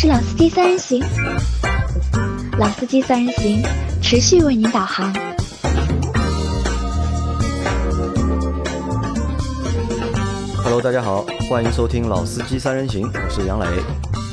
是老司机三人行，老司机三人行持续为您导航。Hello，大家好，欢迎收听老司机三人行，我是杨磊。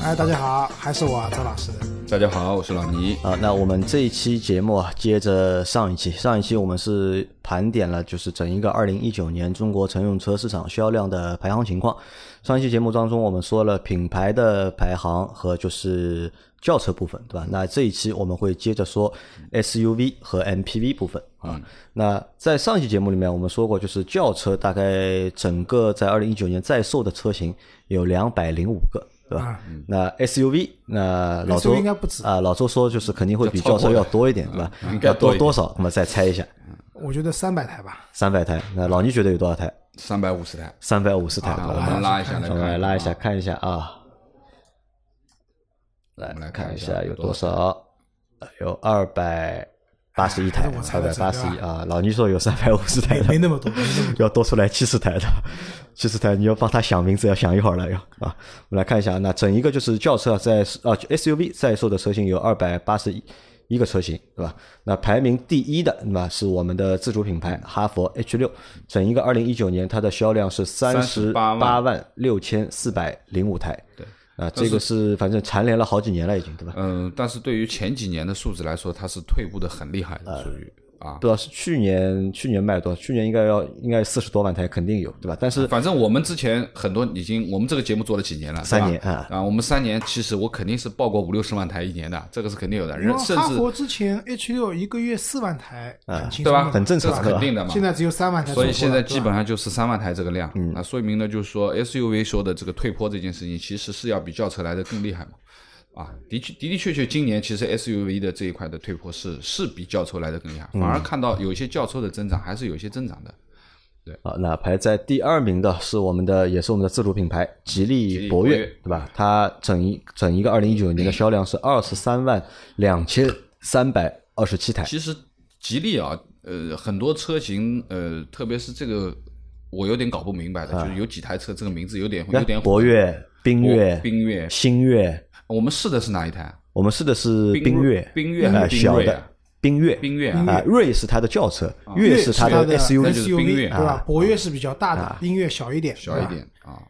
哎，大家好，还是我赵老师。大家好，我是老倪。啊，那我们这一期节目啊，接着上一期，上一期我们是盘点了就是整一个二零一九年中国乘用车市场销量的排行情况。上一期节目当中，我们说了品牌的排行和就是轿车部分，对吧？那这一期我们会接着说 SUV 和 MPV 部分啊。那在上一期节目里面，我们说过，就是轿车大概整个在二零一九年在售的车型有两百零五个。对吧？啊那 SUV，那老周应该不止啊，老周说就是肯定会比轿车要多一点，对吧？应该要多多少？我们再猜一下，我觉得三百台吧。三百台。那老倪觉得有多少台？三百五十台，三百五十台。啊，我我们们拉一下来我们，来拉一下啊，看一下啊，来我们来看一下下有多少？呃有二百八十一台二百八十一啊。老倪说有三百五十台没的，没那么多，么。要多出来七十台的，七十台你要帮他想名字，要想一会儿了要啊。我们来看一下，那整一个就是轿车啊在啊 SUV 在售的车型有二百八十一一个车型，对吧？那排名第一的，那么？是我们的自主品牌哈弗 H 六，整一个二零一九年它的销量是三十八38万六千四百零五台，对。啊，这个是反正蝉联了好几年了，已经，对吧？嗯，但是对于前几年的数字来说，它是退步的很厉害的，属于啊不。知道是去年去年卖多少，去年应该要应该四十多万台肯定有，对吧？但是反正我们之前很多已经，我们这个节目做了几年了，三年啊啊，我们三年，其实我肯定是报过五六十万台一年的，这个是肯定有的，因为人甚至哈佛之前 H 六一个月四万台，啊对吧？很正常这是肯定的嘛。现在只有三万台所以现在基本上就是三万台这个量，那说明呢，就是说 SUV 说的这个退坡这件事情，其实是要比轿车来的更厉害嘛。啊，的确的的确确，今年其实 SUV 的这一块的退坡是是比轿车来的更厉害，反而看到有一些轿车的增长还是有一些增长的。对啊，那排在第二名的是我们的，也是我们的自主品牌吉利博越，对吧？它整一整一个二零一九年的销量是二十三万两千三百二十七台，其实吉利啊，呃，很多车型，呃，特别是这个我有点搞不明白的，就是有几台车这个名字有点有点啊博越、缤越、缤越，星越，我们试的是哪一台？我们试的是缤缤越，缤越小的缤越，缤越啊。啊，锐。是它的轿车，越越是它的的 SUV 对吧？博越是比较大的，缤越小一点，小一点啊。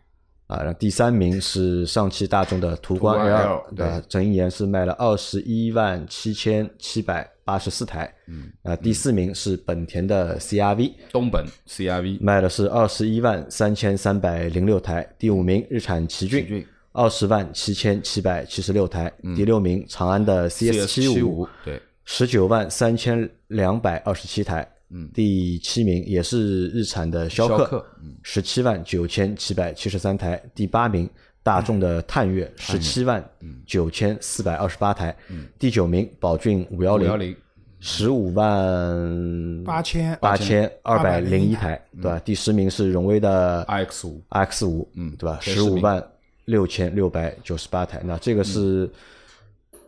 啊，然后第三名是上汽大众的途观 L，L，对一年是卖了二十一万七千七百八十四台，嗯，啊，第四名是本田的 CRV，东本 CRV 卖的是二十一万三千三百零六台，第五名日产奇骏。奇骏，二十万七千七百七十六台，第六名长安的 CS 七七五，对，十九万三千两百二十七台，嗯，第七名也是日产的逍客十七万九千七百七十三台，第八名大众的探岳十七万九千四百二十八台，第九名宝骏五幺零五幺零十五万八千八千二百零一801台，对吧？第十名是荣威的 iX 五。X 五，嗯，对吧？十五万六千六百九十八台，那这个是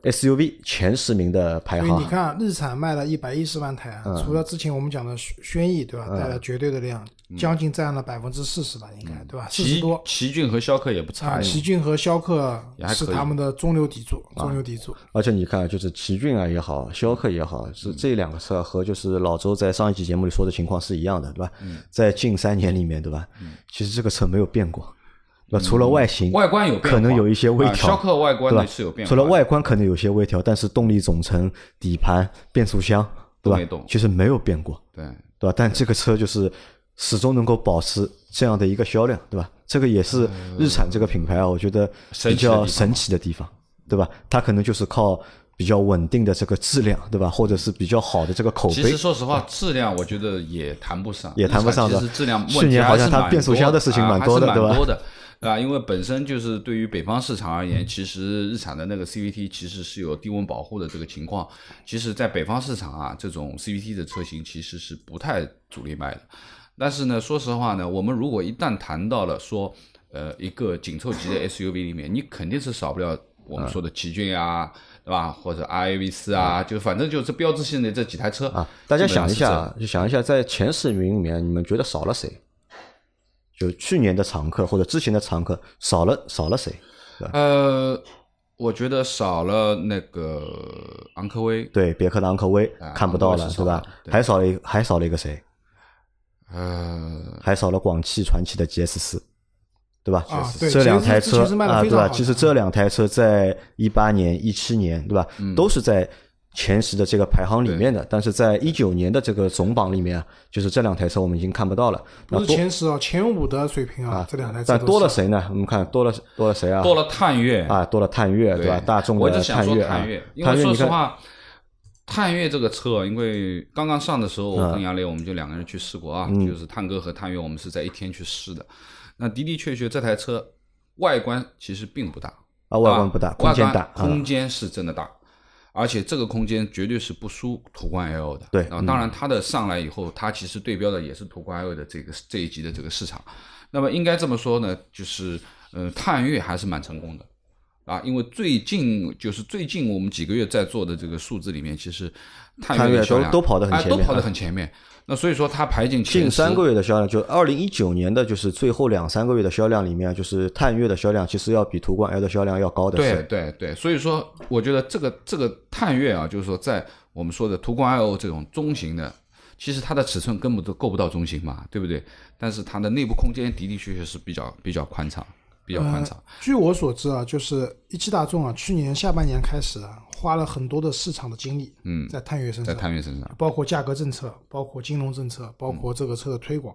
SUV 前十名的排行所以你。看，日产卖了一百一十万台嗯啊，除了之前我们讲的轩轩逸，对吧？带了绝对的量，将近占了百分之四十吧，应该对吧？四十奇多。奇骏和逍客也不差啊，奇骏和逍客是他们的中流砥柱，啊中流砥柱。而且你看，就是奇骏啊也好，逍客也好，是这两个车和就是老周在上一期节目里说的情况是一样的，对吧？在近三年里面，对吧？其实这个车没有变过，对吧？除了外形，外观有可能有一些微啊调，逍客外观对吧呢是有变化除了外观可能有些微调，但是动力总成、底盘、变速箱，对吧？没动？其实没有变过，对，对吧？但这个车就是始终能够保持这样的一个销量，对吧？这个也是日产这个品牌啊，我觉得比较神奇的地方，对吧？它可能就是靠比较稳定的这个质量，对吧？或者是比较好的这个口碑。其碑实说实话，质量我觉得也谈不上，也谈不上的。质量去年好像它变速箱的事情蛮啊多的对吧？蛮多的啊，因为本身就是对于北方市场而言，其实日产的那个 CVT 其实是有低温保护的这个情况。其实，在北方市场啊，这种 CVT 的车型其实是不太主力卖的。但是呢，说实话呢，我们如果一旦谈到了说，呃，一个紧凑级的 SUV 里面，你肯定是少不了我们说的奇骏啊，对吧？或者 RAV 四啊，就反正就是标志性的这几台车啊。大家想一下，就想一下，在前十名里面，你们觉得少了谁？就去年的常客或者之前的常客少了少了谁？呃，我觉得少了那个昂科威，对，别克的昂科威啊看不到了，对吧？对还少了一还少了一个谁？呃，还少了广汽传祺的 GS 四，对吧？啊对这两台车啊，对吧？其实这两台车在一八年、一七年，对吧？嗯都是在前十的这个排行里面的，但是在一九年的这个总榜里面啊，就是这两台车我们已经看不到了。那不是前十啊，前五的水平啊，这两台车但多了谁呢？我们看多了多了谁啊？多了探岳啊，多了探岳，对吧？大众的我就想说探岳啊探岳，，因，为说，实话，探岳这个车，因为刚刚上的时候，嗯我跟杨磊我们就两个人去试过啊，就是探戈和探岳，我们是在一天去试的。那的的确确，这台车外观其实并不大，啊，外观不大，啊空间大外观啊，空间是真的大，而且这个空间绝对是不输途观 L 的。对啊，当然它的上来以后，它其实对标的也是途观 L 的这个这一级的这个市场。那么应该这么说呢，就是呃，探岳还是蛮成功的。啊，因为最近就是最近我们几个月在做的这个数字里面，其实探探岳岳的销量都都跑得很前面哎都跑得啊很前面。那所以说它排进前近三个月的销量，就二零一九年的就是最后两三个月的销量里面，就是探月的销量其实要比途观 L 的销量要高的对是。对对，所以说我觉得这个这个探月啊，就是说在我们说的途观 L 这种中型的，其实它的尺寸根本都够不到中型嘛，对不对？但是它的内部空间的的确确是比较比较宽敞，比较宽敞。据我所知啊，就是一汽大众啊，去年下半年开始啊，花了很多的市场的精力，嗯，在探岳身上在上，探岳身上，包括价格政策，包括金融政策，包括这个车的推广。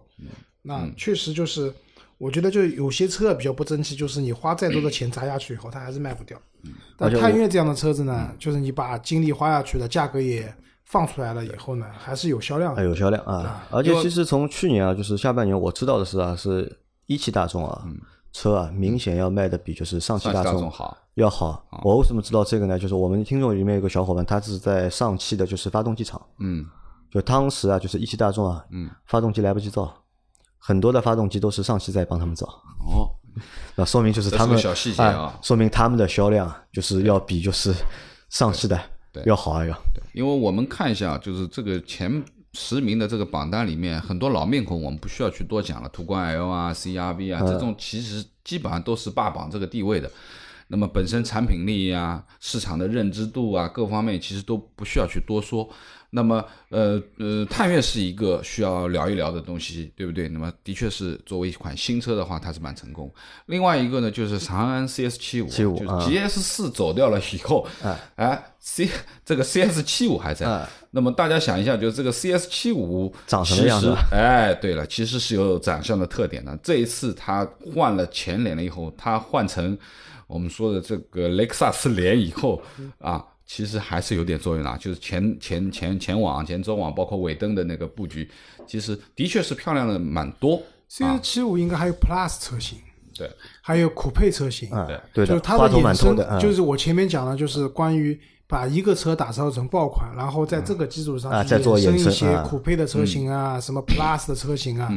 那确实就是，我觉得就有些车比较不争气，就是你花再多的钱砸下去以后，它还是卖不掉。但探岳这样的车子呢，就是你把精力花下去了，价格也放出来了以后呢，还是有销量有销量啊，而且其实从去年啊，就是下半年我知道的是啊，是一汽大众啊，车啊明显要卖的比就是上汽大众众好。要好。我为什么知道这个呢？就是我们听众里面有个小伙伴，他是在上汽的，就是发动机厂，嗯，就当时啊，就是一汽大众啊，嗯，发动机来不及造，很多的发动机都是上汽在帮他们造，哦，那说明就是他们小细节啊哎说明他们的销量就是要比就是上汽的要好啊要。对，因为我们看一下，就是这个前十名的这个榜单里面，很多老面孔，我们不需要去多讲了，途观 L 啊、CRV 啊，这种其实基本上都是霸榜这个地位的。那么本身产品力啊、市场的认知度啊，各方面其实都不需要去多说。那么，呃呃，探岳是一个需要聊一聊的东西，对不对？那么的确是作为一款新车的话，它是蛮成功。另外一个呢，就是长安 CS 七五，75就是啊 GS 四走掉了以后，哎，C 这个 CS 七五还在。啊那么大家想一下，就是这个 CS 七五长什么样子啊哎，对了，其实是有长相的特点的。这一次它换了前脸了以后，它换成我们说的这个雷克萨斯连以后啊，其实还是有点作用的啊，就是前前前前网、前中网，包括尾灯的那个布局，其实的确是漂亮的蛮多。C 七五应该还有 Plus 车型，对，还有酷配车型。啊对，对的，就是它花头的衍生的，，啊就是我前面讲的，就是关于把一个车打造成爆款，然后在这个基础上去啊再做衍生一些啊酷配的车型啊，什么 Plus 的车型啊，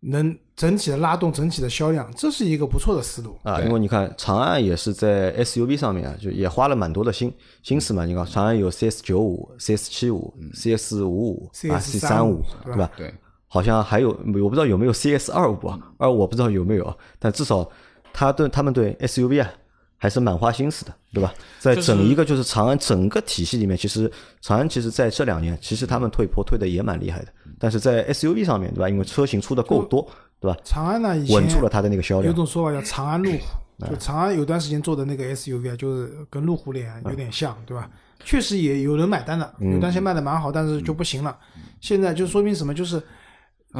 能整体的拉动整体的销量，这是一个不错的思路。啊，因为你看长安也是在 SUV 上面啊，就也花了蛮多的心心思嘛。你看长安有 CS 九五、CS 七五、CS 五五啊、C 三五，CS35 对吧？对，好像还有我不知道有没有 CS 二五啊，二我不知道有没有，但至少他对他们对 SUV 啊还是蛮花心思的，对吧？在整一个就是长安整个体系里面，其实长安其实在这两年，其实他们退坡退的也蛮厉害的，但是在 SUV 上面，对吧？因为车型出的够多，对吧？长安呢，以前稳住了它的那个销量有。种说法叫长安路虎，就长安有段时间做的那个 SUV 啊，就是跟路虎脸有点像，对吧？确实也有人买单的，有段时间卖的蛮好，但是就不行了。现在就说明什么？就是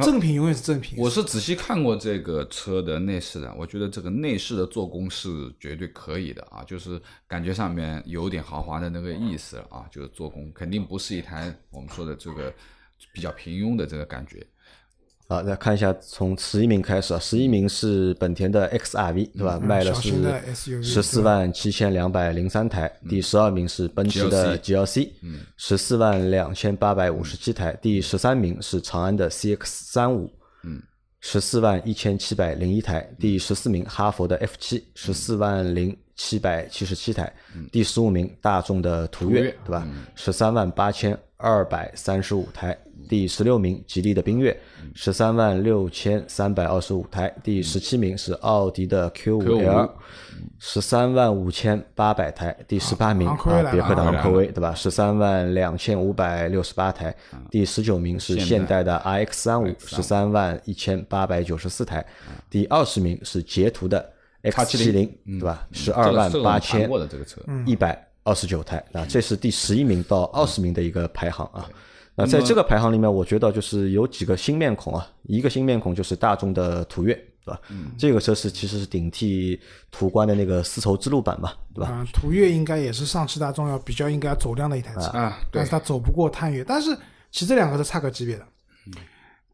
正品永远是正品。我是仔细看过这个车的内饰的，我觉得这个内饰的做工是绝对可以的啊，就是感觉上面有点豪华的那个意思啊，就是做工肯定不是一台我们说的这个比较平庸的这个感觉。啊，那看一下从十一名开始啊，十一名是本田的 XRV 对吧？卖了是十四万七千两百零三台，第十二名是奔驰的 GLC，十四万两千八百五十七台，第十三名是长安的 CX 三五，十四万一千七百零一台，第十四名哈佛的 F 七，十四万零七百七十七台，第十五名大众的途岳对吧？十三万八千二百三十五台，第十六名吉利的缤越十三万六千三百二十五台，第十七名是奥迪的 Q 五 L 十三万五千八百台，第十八名啊别克的昂科威对吧？十三万两千五百六十八台，第十九名是现代的 RX 三五十三万一千八百九十四台，第二十名是捷途的 X 七零对吧？十二万八千一百。二十九台啊，这是第十一名到二十名的一个排行啊。那在这个排行里面，我觉得就是有几个新面孔啊。一个新面孔就是大众的途岳，对吧？这个车是其实是顶替途观的那个丝绸之路版嘛，对吧？途岳应该也是上汽大众要比较应该走量的一台车啊，但是它走不过探岳。但是其实这两个是差个级别的，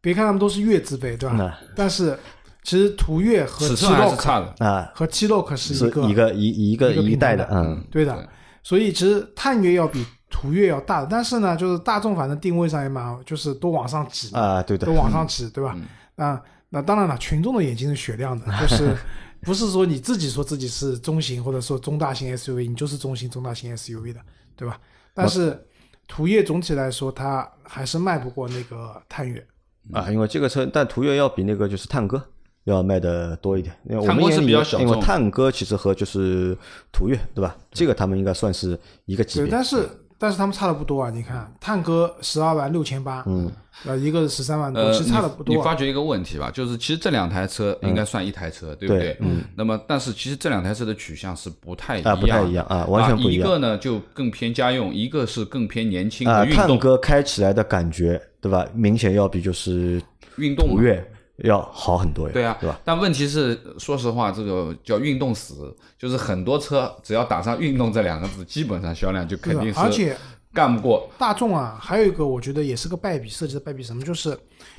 别看他们都是岳字辈，对吧？但是其实途岳和 T Roc 啊和 T Roc 是一个一个一一个一代的，嗯，对的。所以其实探岳要比途岳要大，但是呢，就是大众反正定位上也蛮，就是都往上挤啊，对的，都往上挤，对吧？啊，那当然了，群众的眼睛是雪亮的，就是 不是说你自己说自己是中型或者说中大型 SUV，你就是中型、中大型 SUV 的，对吧？但是途岳总体来说，它还是卖不过那个探岳啊，因为这个车，但途岳要比那个就是探戈。要卖的多一点，因为我们是比较小因为探戈其实和就是途岳，对吧？这个他们应该算是一个级别。对，但是但是他们差的不多啊！你看，探戈十二万六千八，嗯，呃，一个是十三万多，其实差的不多。你发觉一个问题吧，就是其实这两台车应该算一台车，对不对？嗯。那么，但是其实这两台车的取向是不太一样，不太一样啊，完全不一样。一个呢就更偏家用，一个是更偏年轻的运动。探戈开起来的感觉，对吧？明显要比就是运动途岳。要好很多呀，对啊，对吧？但问题是，说实话，这个叫运动死，就是很多车只要打上“运动”这两个字，基本上销量就肯定是，而且干不过大众啊。还有一个，我觉得也是个败笔，设计的败笔什么？就是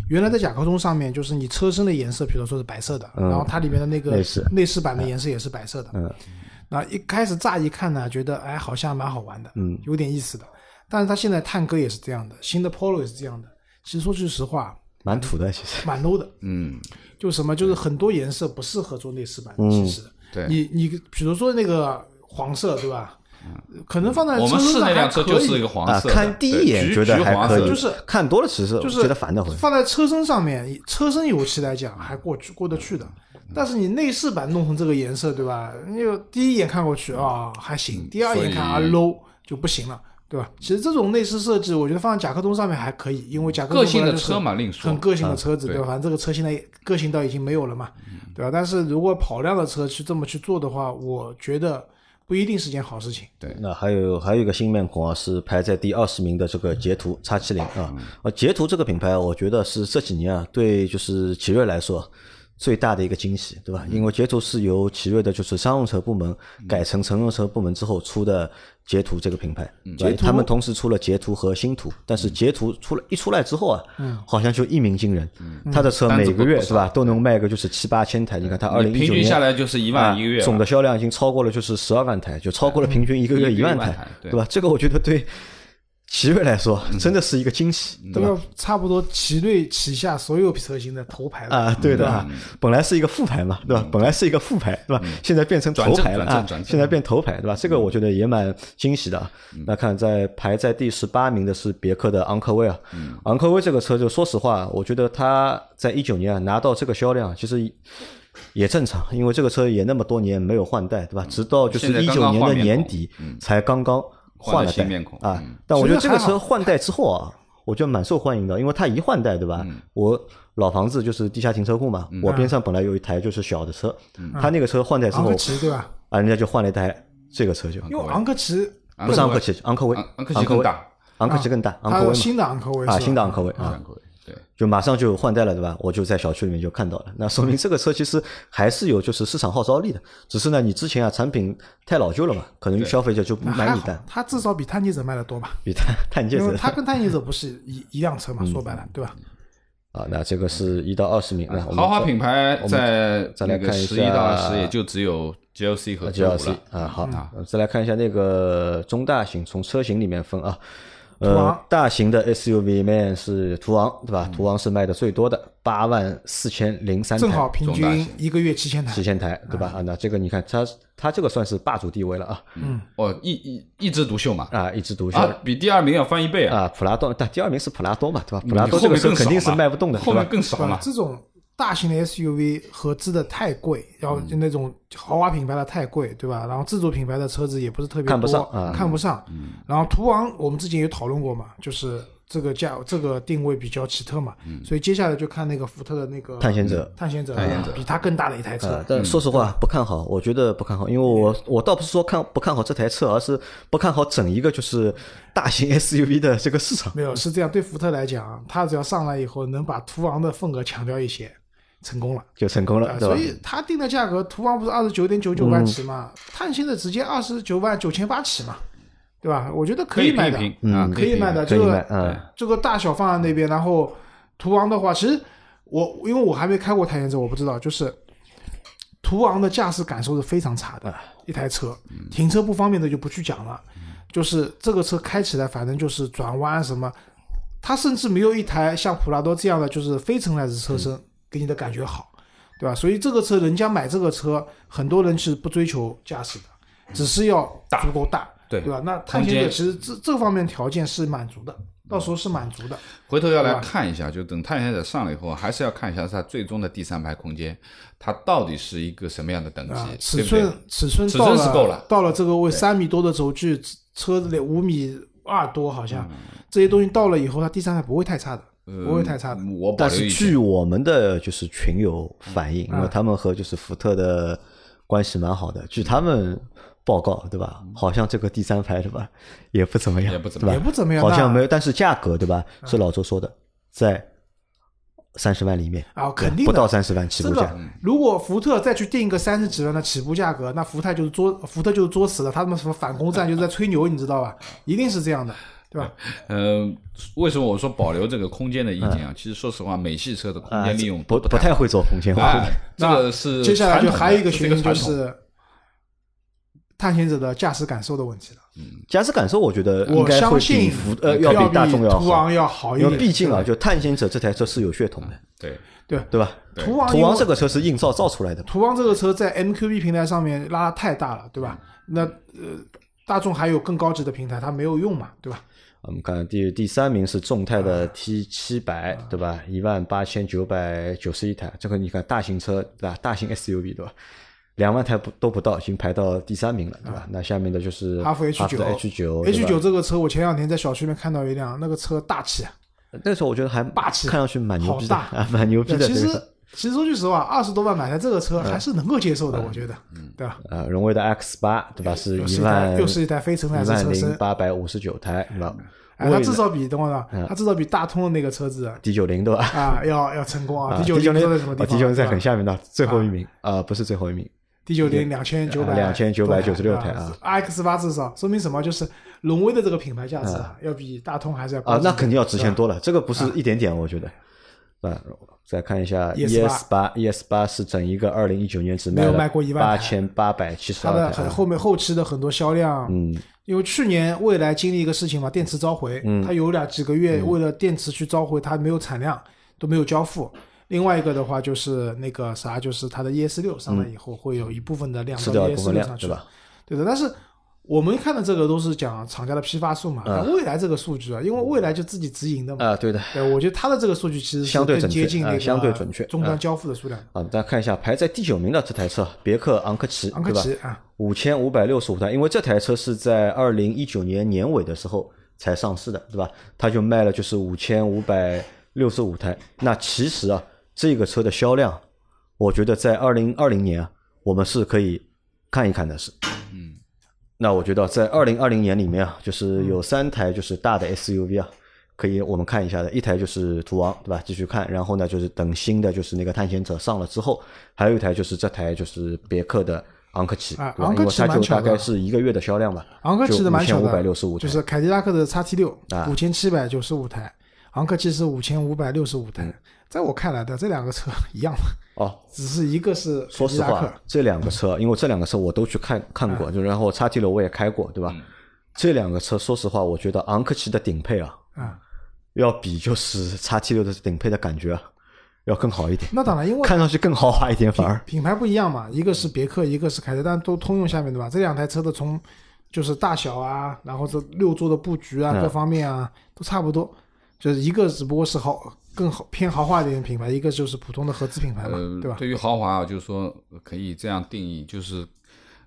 原来在甲壳虫上面，就是你车身的颜色，比如说是白色的，然后它里面的那个内饰板的颜色也是白色的。嗯，那一开始乍一看呢，觉得哎，好像蛮好玩的，嗯，有点意思的。但是它现在探戈也是这样的，新的 Polo 也是这样的。其实说句实话。蛮土的，其实。蛮 low 的，嗯，就什么就是很多颜色不适合做内饰板，其实，对，你你比如说那个黄色，对吧？可能放在我们试那辆车就是一个黄色，看第一眼觉得还可以，就是看多了其实就是觉得烦的很。放在车身上面，车身油漆来讲还过去过得去的，但是你内饰板弄成这个颜色，对吧？你第一眼看过去啊还行，第二眼看啊 low 就不行了。对吧？其实这种内饰设计，我觉得放在甲壳虫上面还可以，因为甲壳虫个性的车嘛，另说很个性的车子，对吧？反正这个车现在个性到已经没有了嘛，对吧？但是如果跑量的车去这么去做的话，我觉得不一定是件好事情。对，那还有还有一个新面孔啊，是排在第二十名的这个捷途叉七零啊，呃，捷途这个品牌，我觉得是这几年啊，对就是奇瑞来说。最大的一个惊喜，对吧？因为捷途是由奇瑞的就是商用车部门改成乘用车部门之后出的捷途这个品牌，对，他们同时出了捷途和星途，但是捷途出了一出来之后啊，好像就一鸣惊人，他的车每个月是吧？都能卖个就是七八千台，你看他二零一九年平均下来就是一万一个月，总的销量已经超过了就是十二万台，就超过了平均一个月一万台，对吧？这个我觉得对。奇瑞来说，真的是一个惊喜，对吧？差不多奇瑞旗下所有车型的头牌了啊，对的啊，本来是一个副牌嘛，对吧？本来是一个副牌，对吧？现在变成头牌了啊，现在变头牌，对吧？这个我觉得也蛮惊喜的。那看在排在第十八名的是别克的昂科威啊，昂科威这个车就说实话，我觉得它在一九年啊拿到这个销量，其实也正常，因为这个车也那么多年没有换代，对吧？直到就是一九年的年底才刚刚。换了新面孔啊，但我觉得这个车换代之后啊，我觉得蛮受欢迎的，因为它一换代，对吧？我老房子就是地下停车库嘛，我边上本来有一台就是小的车，他那个车换代之后，对吧？啊，人家就换了一台这个车就。因为昂科旗不是昂科旗，昂科威，昂科旗更大，昂科旗更大，昂科威新的昂科威啊，新的昂科威啊。对，就马上就换代了，对吧？我就在小区里面就看到了，那说明这个车其实还是有就是市场号召力的。只是呢，你之前啊产品太老旧了嘛，可能消费者就不买你单。它至少比探界者卖的多吧？比探探界者，它跟探界者不是一一辆车嘛？说白了，对吧？啊，那这个是一到二十名。豪华品牌在再来看一下，十一到二十也就只有 GLC 和 GLC 啊。好，再来看一下那个中大型，从车型里面分啊。呃，大型的 SUV 里面是途昂，对吧？途昂是卖的最多的，八万四千零三台，正好平均一个月七千台七。千台，对吧？啊，那这个你看，它它这个算是霸主地位了啊，嗯哦，一一一枝独秀嘛，啊，一枝独秀。啊，比第二名要翻一倍啊，啊，普拉多，但第二名是普拉多嘛，对吧？嗯普拉多这个车肯定是卖不动的，后面对吧？更少嘛，这种大型的 SUV 合资的太贵，然后就那种豪华品牌的太贵，对吧？然后自主品牌的车子也不是特别多，看不上啊。看不上。然后途昂我们之前也讨论过嘛，就是这个价这个定位比较奇特嘛，所以接下来就看那个福特的那个探险者。探险者，探险者。比它更大的一台车。呃，。但说实话不看好，我觉得不看好，因为我我倒不是说看不看好这台车，而是不看好整一个就是大型 SUV 的这个市场。没有是这样，对福特来讲，它只要上来以后能把途昂的份额抢掉一些，成功了。就成功了，所？以他定的价格，途昂不是二十九点九九万起嘛，探险者直接二十九万九千八起嘛，对吧？我觉得可以买的，可以评啊，可以买的。这个嗯这个大小放在那边，然后途昂的话，其实我因为我还没开过探险者，我不知道，就是途昂的驾驶感受是非常差的，一台车，停车不方便的就不去讲了，就是这个车开起来，反正就是转弯什么，它甚至没有一台像普拉多这样的就是非承载式车身给你的感觉好，对吧？所以这个车人家买这个车，很多人是不追求驾驶的，只是要足够大，对。对吧？那探险者其实这这方面条件是满足的，到时候是满足的。回头要来看一下，就等探险者上了以后，还是要看一下它最终的第三排空间，它到底是一个什么样的等级，啊，尺对？对寸尺寸尺到寸是够了。到了这个位三米多的轴距，车子里五米二多好像，嗯。这些东西到了以后，它第三排不会太差的，不会太差的。我但是据我们的就是群友反映，因为啊他们和就是福特的关系蛮好的，据他们报告，对吧？好像这个第三排对吧，也不怎么样，也不怎么？也不怎么样好像没有，但是价格对吧？是老周说的，在三十万里面啊，肯定。不到三十万起步价个，如果福特再去定一个三十几万的起步价格，那福特就是作福特就是作死了，他们什么反攻战就是在吹牛，你知道吧？一定是这样的，对吧？呃，为什么我说保留这个空间的意见啊？其实说实话，美系车的空啊间利用不不太会做空间化哎，这个是接下来就还有一个学原因就是探险者的驾驶感受的问题了。嗯驾驶感受，我觉得应我该会比相信福呃要比大众要好途昂，要好一因，为毕竟啊，就探险者这台车是有血统的，对对对吧？对途昂途昂这个车是硬造造出来的，途昂这个车在 MQB 平台上面拉太大了，对吧？那呃，大众还有更高级的平台，它没有用嘛，对吧？我们看第第三名是众泰啊的 T 七百，对吧？一万八千九百九十一台，这个你看大型车对吧？大型 SUV 对吧？两万台不都不到，已经排到第三名了，对吧？那下面的就是啊哈弗 H 九的 H 九 H 九这个车，我前两天在小区里面看到一辆，那个车大气啊，那时候我觉得还霸气看上去蛮牛逼的啊，蛮牛逼的，其实。其实说句实话，二十多万买台这个车还是能够接受的，我觉得，对吧？呃，荣威的 X 八对吧？是一万又是一台非承载式车身，八百五十九台，对吧？哎，它至少比等会儿啊，它至少比大通的那个车子 D 九零对吧？啊要要成功啊啊！D 九九零零在什么地方？D 九零在很下面的最后一名啊，不是最后一名，D 九零两千九百两千九百九十六台啊，X 八至少说明什么？就是荣威的这个品牌价值啊，要比大通还是要高啊，那肯定要值钱多了，这个不是一点点，我觉得。啊，再看一下 ES8 ES 八，ES 八是整一个二零一九年只没有了卖过1万台。八千八百七十它的二台。啊，很后面后期的很多销量，嗯，因为去年蔚来经历一个事情嘛，电池召回，嗯。它有两几个月为了电池去召回，它没有产量，都没有交付。另外一个的话就是那个啥，就是它的 ES 六上来以后，会有一部分的量到吃掉 ES，六上去？对的，但是我们看的这个都是讲厂家的批发数嘛，嗯那蔚来这个数据啊，因为未来就自己直营的嘛，啊，对的。对，我觉得它的这个数据其实是更相对准确啊接近那个相对准确终端交付的数量。啊，大家看一下排在第九名的这台车，别克昂科旗，昂科对吧？旗啊，五千五百六十五台，因为这台车是在二零一九年年尾的时候才上市的，对吧？它就卖了就是五千五百六十五台。那其实啊，这个车的销量，我觉得在二零二零年啊，我们是可以看一看的，是。嗯。那我觉得在二零二零年里面啊，就是有三台就是大的 SUV 啊，可以我们看一下的。一台就是途昂，对吧？继续看，然后呢，就是等新的就是那个探险者上了之后，还有一台就是这台就是别克的昂科旗，对吧？啊昂科旗因为它就大概是一个月的销量吧。昂科旗的蛮巧五百的，六十五，就是凯迪拉克的 XT 六啊五千七百九十五台，昂科旗是五千五百六十五嗯台。在我看来的这两个车 一样的，哦。只是一个是说实话这两个车，因为这两个车我都去看看过，就然后叉 T 六我也开过，对吧？这两个车，说实话，我觉得昂克旗的顶配啊，啊，要比就是叉 T 六的顶配的感觉啊要更好一点，那当然，因为看上去更豪华一点，反而品牌不一样嘛，一个是别克，一个是凯迪，但都通用下面对吧？这两台车的从就是大小啊，然后这六座的布局啊，嗯各方面啊都差不多，就是一个只不过是豪更好偏豪华一点的品牌，一个就是普通的合资品牌嘛，呃，对吧？对于豪华啊，就是说可以这样定义，就是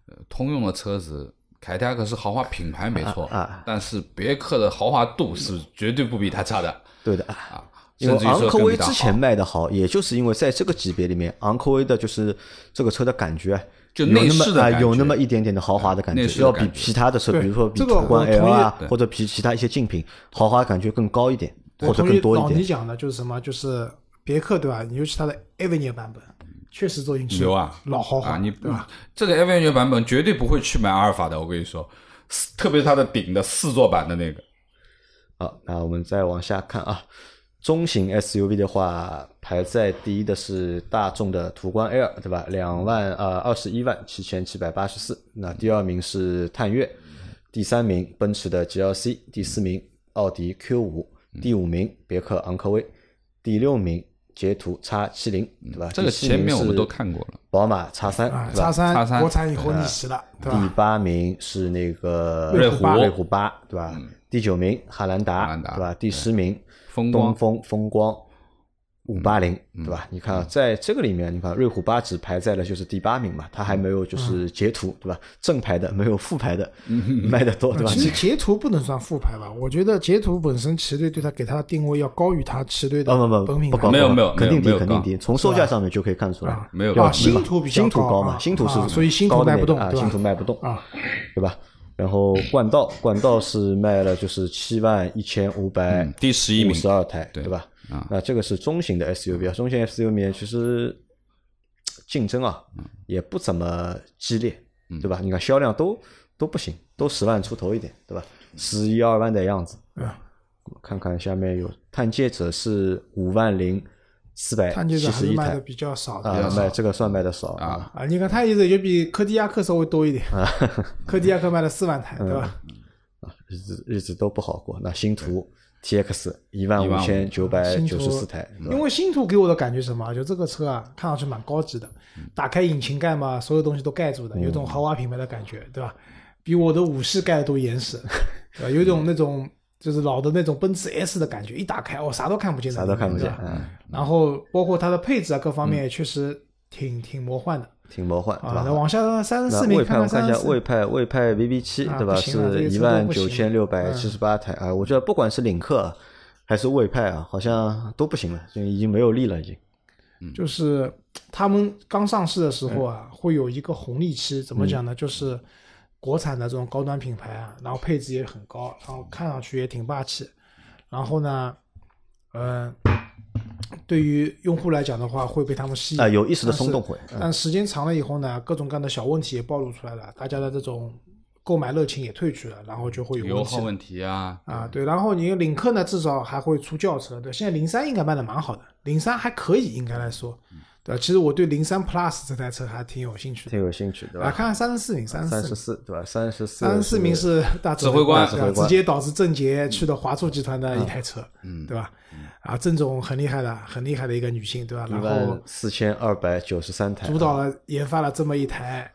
呃，通用的车子，凯迪拉克是豪华品牌没错，啊啊但是别克的豪华度是绝对不比它差的 对的。啊，因为甚至于说昂科威之前卖的好，也就是因为在这个级别里面，昂科威的就是这个车的感觉，就内有那么啊、饰的感觉有那么一点点的豪华的感觉，要比其他的车，比如说比途观 L 啊，或者比其他一些竞品，豪华感觉更高一点，或者我同意更多一点。老倪讲的就是什么，就是别克对吧？尤其它的 Avenue 版本，确实都已经是牛啊老豪华，啊，你对吧？？这个 Avenue 版本绝对不会去买阿尔法的，我跟你说，特别是它的顶的四座版的那个，好，那我们再往下看啊，中型 SUV 的话，排在第一的是大众的途观 L，对吧？两万呃二十一万七千七百八十四。那第二名是探岳，第三名奔驰的 GLC，第四名奥迪 Q 五，第五名别克昂科威，第六名捷途 X 七零，对吧？这个前面我们是都看过了。宝马 X 三，啊，对吧叉？三叉3国产以后逆袭了，对第？八名是那个瑞虎瑞虎八，对吧？第九名汉兰达，对吧？第十名风光东风风光五八零，嗯对吧？你看啊在这个里面，你看瑞虎八只排在了就是第八名嘛，它还没有就是捷途，对吧？正牌的没有副牌的卖的多，对吧？其实捷途不能算副牌吧？我觉得捷途本身奇队对它给它的定位要高于它奇队的不不不本品牌不高，没有没有肯定低没有高肯定低，从售价上面就可以看出来啊，没有啊，高星途比较星途高嘛，啊星途是啊所以星途高的卖不动，那个啊，对吧？星途卖不动啊，对吧？然后冠道，冠道是卖了就是七万一千五百嗯第十一名五十二台，对对吧？啊那这个是中型的 SUV 啊，中型 SUV 里面其实竞争啊也不怎么激烈，对吧？你看销量都都不行，都十万出头一点，对吧？十一二万的样子。看看下面有探界者是五万零四百探界七十一台者还是卖的比较少的啊，卖这个算卖的少啊。啊。你看探界者就比柯迪亚克稍微多一点，啊，柯迪亚克卖了四万台，对吧？啊日子日子都不好过。那星途 TX 一万五千九百九十四台，因为星途给我的感觉什么？就这个车啊，看上去蛮高级的，打开引擎盖嘛，所有东西都盖住的，有种豪华品牌的感觉，对吧？比我的五系盖的都严实，对吧？有一种那种就是老的那种奔驰 S 的感觉，一打开哦，啥都看不见，啥都看不见，嗯，然后包括它的配置啊，各方面也确实挺挺魔幻的挺魔幻，对啊。吧那？往下三十四名魏派我看一下魏派魏派 VV 七啊对吧？是一万九千六百七十八台啊！我觉得不管是领克还是魏派啊，好像都不行了，就已经没有力了，已经。就是 他们刚上市的时候啊，嗯会有一个红利期，怎么讲呢？就是国产的这种高端品牌啊，然后配置也很高，然后看上去也挺霸气。然后呢，呃，对于用户来讲的话，会被他们吸引啊有意识的但是冲动会嗯但时间长了以后呢，各种各样的小问题也暴露出来了，大家的这种购买热情也退去了，然后就会有问题了。油耗问题啊，啊，对，然后你领克呢，至少还会出轿车，对，现在零三应该卖的蛮好的，零三还可以，应该来说，对吧？其实我对零三 Plus 这台车还挺有兴趣的。挺有兴趣，对来吧？看看三十四名，三十四，三十四，对吧？三十四，三十四名是大指挥官对吧指挥官直接导致郑杰去的华硕集团的一台车，嗯对吧？啊，郑总很厉害的，很厉害的一个女性，对吧？然后四千二百九十三台，主导了研发了这么一台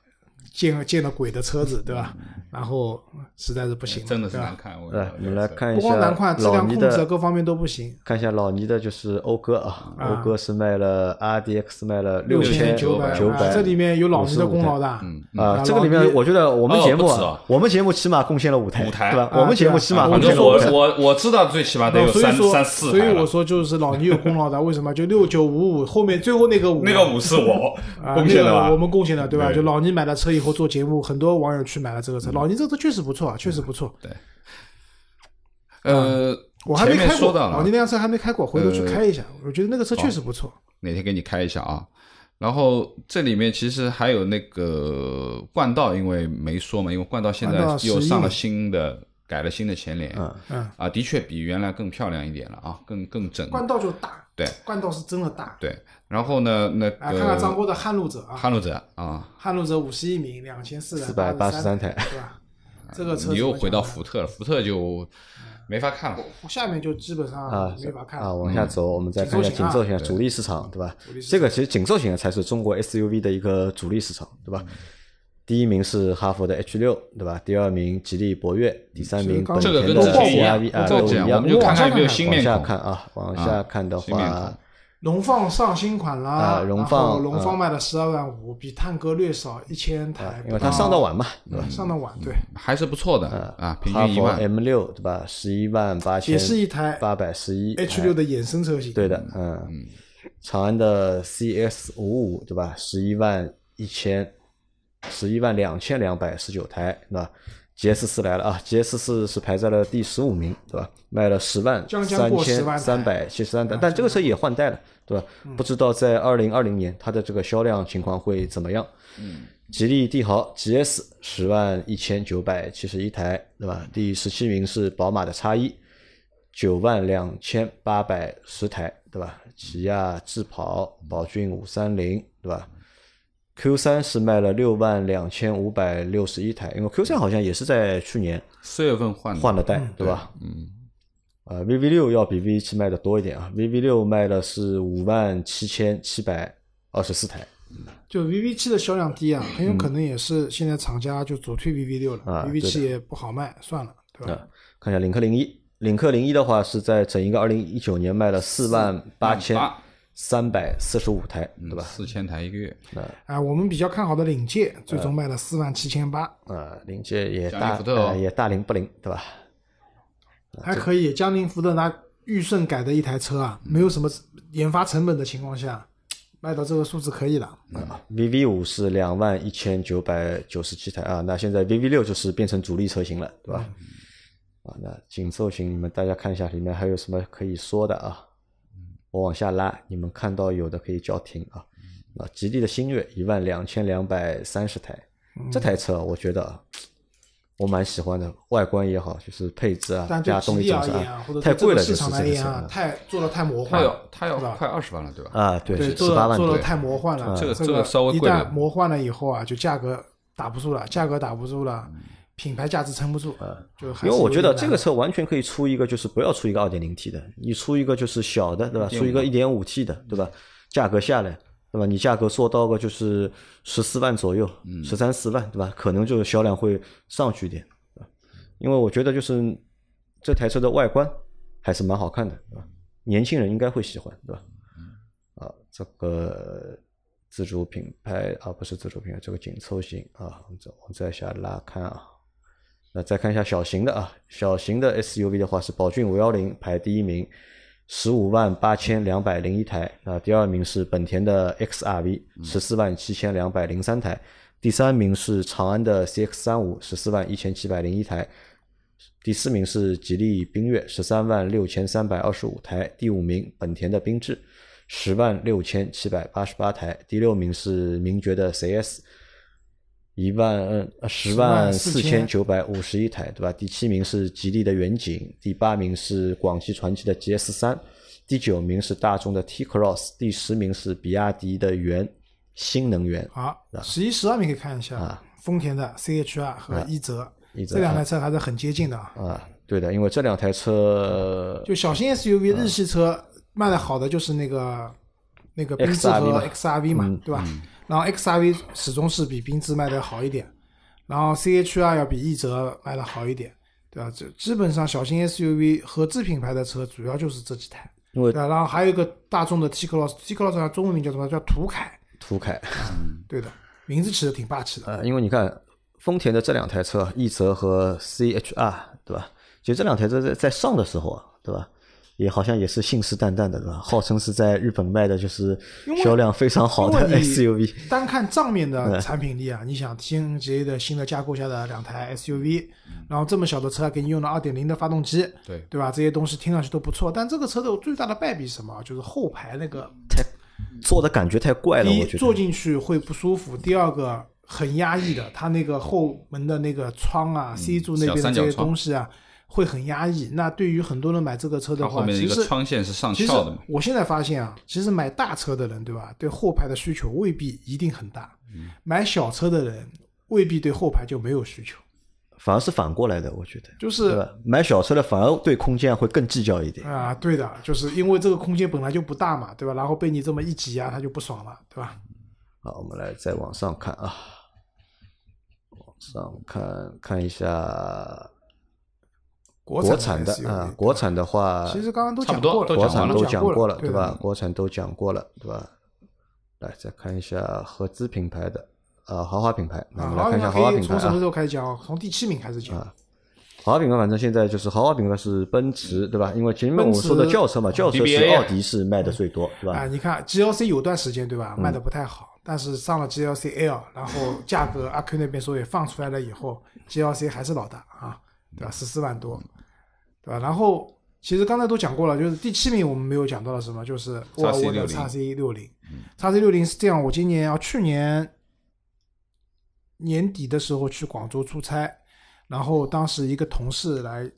见见了鬼的车子，对吧？然后实在是不行，真的是难看。我们来看一下不光下难看，质量控制各方面都不行。看一下老倪的就是讴歌啊，啊讴歌是卖了 RDX 卖了六千九百九百，啊这里面有老倪的功劳的。嗯，啊，啊这个里面我觉得我们节目我们节目起码贡献了五台，五台对吧？啊我们节目起码啊贡献了五台我。我我知道最起码得有三所以说，三四所以。我说就是老倪有功劳的，为什么？就六九五五后面最后那个五，那个五是我 啊，贡献的吧我？们贡献的，对吧？就老倪买了车以后做节目，很多网友去买了这个车。老倪这个车确实不错，啊，确实不错。呃，我还没开过，老倪那辆车还没开过，回头去呃开一下。我觉得那个车确实不错。哪天给你开一下啊。然后这里面其实还有那个冠道，因为没说嘛，因为冠道现在冠道11又上了新的，改了新的前脸，嗯。嗯，啊，的确比原来更漂亮一点了啊，更更整。冠道就大，对。冠道是真的大。对，然后呢，那啊，个看看张波的撼路者啊，撼路者啊，撼路者五十一名，两千四百八十三台对吧？这个车你又回到福特了，福特就没法看了。下面就基本上啊没法看了。啊，往下走，我们再看一下紧凑型主力市场，对吧？主力市？场。这个其实紧凑型才是中国 SUV 的一个主力市场，对吧？第一名是哈佛的 H 六，对吧？第二名吉利博越，第三名本这个田的 CR-V 啊，这个，都一样我们。就看看有没有新往下。看啊，往啊下看的话，荣放上新款了，啊荣放然后荣放嗯卖了十二万五，比探戈略少一千台，因为它上的晚嘛，对吧？上的晚，对，还是不错的啊，平哈弗均一万。M 六，对吧？十一万八千，也是一台八百十一 H 六的衍生车型，对的，嗯，长安的 CS 五五对吧？十一万一千，十一万两千两百十九台，对吧？GS 四来了啊，GS 四是排在了第十五名，对吧？卖了十万三过10万台千三百七十三台啊，但这个车也换代了，对吧？嗯不知道在二零二零年它的这个销量情况会怎么样？嗯，吉利帝豪 GS 十万一千九百七十一台，对吧？第十七名是宝马的 X 一。九万两千八百十台，对吧？起亚智跑、宝骏五三零，对吧？Q 三是卖了六万两千五百六十一台，因为 Q 三好像也是在去年四月份换换了代，对吧？嗯。呃，VV 六要比 V 七卖的多一点啊，VV 六卖的是五万七千七百二十四台，就 VV 七的销量低啊，很有可能也是现在厂家就主推 VV 六了啊，VV 七也不好卖，算了，对吧？啊，看一下领克零一，领克零一的话是在整一个二零一九年卖了四万八千三百四十五台，对吧？四千台一个月，啊，我们比较看好的领界最终卖了四万七千八，啊，领界也大也大灵不灵，对吧？还可以。江铃福特拿预顺改的一台车啊，没有什么研发成本的情况下，卖到这个数字可以了。啊 VV 五是两万一千九百九十七台啊，那现在 VV 六就是变成主力车型了，对吧？啊，那紧凑型你们大家看一下里面还有什么可以说的啊？我往下拉，你们看到有的可以叫停啊。啊，吉利的星越一万两千两百三十台，这台车我觉得啊我蛮喜欢的，外观也好，就是配置啊加动力总成啊，太贵了，这个市就是这个车场而言啊，太做的太魔幻了要，它要快二十万了，对吧？啊，对，十做八万做的，太魔幻了。这这个这个稍微一旦魔幻了以后啊，就价格打不住了，价格打不住了，品牌价值撑不住，就还因为我觉得这个车完全可以出一个，就是不要出一个二点零 T 的，你出一个就是小的，对吧？出一个一点五 T 的，对吧？价格下来，对吧？你价格做到个就是十四万左右，十三四万，对吧？可能就是销量会上去一点，对吧？因为我觉得就是这台车的外观还是蛮好看的，对吧？年轻人应该会喜欢，对吧？啊，这个自主品牌啊，不是自主品牌，这个紧凑型啊，我们再往再下拉看啊。那再看一下小型的啊，小型的 SUV 的话是宝骏五幺零排第一名，十五万八千两百零一台啊，第二名是本田的 XRV，十四万七千两百零三台，第三名是长安的 CX 三五，十四万一千七百零一台，第四名是吉利缤越，十三万六千三百二十五台，第五名本田的缤智，十万六千七百八十八台，第六名是名爵的 CS。一万呃十万四千九百五十一台，对吧？第七名是吉利的远景，第八名是广汽传祺的 GS 三，第九名是大众的 T Cross，第十名是比亚迪的元新能源。好，十一、十二名可以看一下，丰田的 CHR 和一泽，这两台车还是很接近的啊。啊，对的，因为这两台车就小型 SUV 日系车卖的好的就是那个那个缤智 XRV 和嘛 XRV 嘛，对吧？然后 XRV 始终是比缤智卖的好一点，然后 CHR 要比奕泽卖的好一点，对吧？这基本上小型 SUV 合资品牌的车主要就是这几台，因为对吧？然后还有一个大众的 T Cross，T Cross 它中文名叫什么？叫途凯，途凯，对的，名字起的挺霸气的。呃，因为你看丰田的这两台车，奕泽和 CHR，对吧？其实这两台车在在上的时候啊，对吧？也好像也是信誓旦旦的，对吧？号称是在日本卖的就是销量非常好的 SUV，单看账面嗯的产品力啊，你想 TNGA 的新的架构下的两台 SUV，然后这么小的车给你用了2.0的发动机，对对吧？这些东西听上去都不错，但这个车的最大的败笔是什么？就是后排那个，坐的感觉太怪了，一我觉得。坐进去会不舒服，第二个很压抑的，它那个后门的那个窗啊、C 柱那边的这些东西啊，会很压抑。那对于很多人买这个车的话，它后面一个其实窗线是上其实翘的嘛，我现在发现啊，其实买大车的人，对吧？对后排的需求未必一定很大。嗯买小车的人未必对后排就没有需求。反而是反过来的，我觉得，就是买小车的反而对空间会更计较一点啊。对的，就是因为这个空间本来就不大嘛，对吧？然后被你这么一挤压，他就不爽了，对吧？好，我们来再往上看啊，往上看看一下国产的啊，国产的话，其实刚刚都讲过了，国产都讲过了，对吧？国产都讲过了，对吧？来再看一下合资品牌的。啊，豪华品牌，那我们来看一下豪华品牌从什么时候开始讲？从第七名开始讲。豪华品牌，反正现在就是豪华品牌是奔驰，对吧？因为前面我们说的轿车嘛，轿车是奥迪是卖的最多，对吧？啊，你看 GLC 有段时间对吧，卖的不太好，但是上了 GLC L，然后价格阿 Q 那边说也放出来了以后，GLC 还是老大啊，对吧？十四万多，对吧？然后其实刚才都讲过了，就是第七名我们没有讲到的什么，就是沃尔沃的 x C 六零，x C 六零是这样，我今年啊去年。年底的时候去广州出差，然后当时一个同事来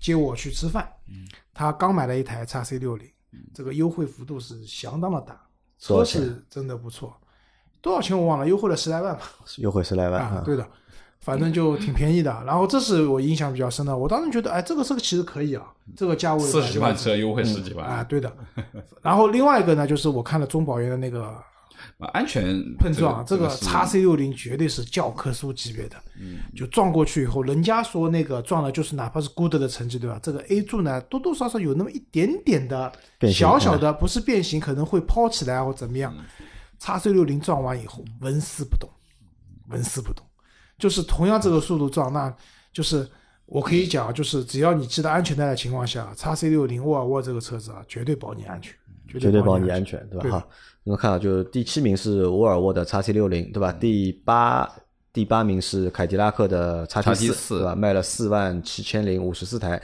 接我去吃饭，他刚买了一台叉 C 六零，这个优惠幅度是相当的大，车是真的不错，多少钱我忘了，优惠了十来万吧，优惠十来万啊，对的，反正就挺便宜的。然后这是我印象比较深的，我当时觉得，哎，这个车其实可以啊，这个价位四十万车优惠十几万啊，对的。然后另外一个呢，就是我看了中保研的那个。安全碰撞，这个叉 C 六零绝对是教科书级别的。嗯，就撞过去以后，人家说那个撞了就是哪怕是 good 的成绩，对吧？这个 A 柱呢，多多少少有那么一点点的小小的，不是变形，可能会抛起来或怎么样。叉 C 六零撞完以后纹丝不动，纹丝不动，就是同样这个速度撞，那就是我可以讲，就是只要你系得安全带的情况下，叉 C 六零沃尔沃这个车子啊，绝对保你安全，绝对保你安全，对吧？哈。我们看啊，就第七名是沃尔沃的叉 C 六零，对吧？第八第八名是凯迪拉克的叉 T 四，对吧？卖了四万七千零五十四台。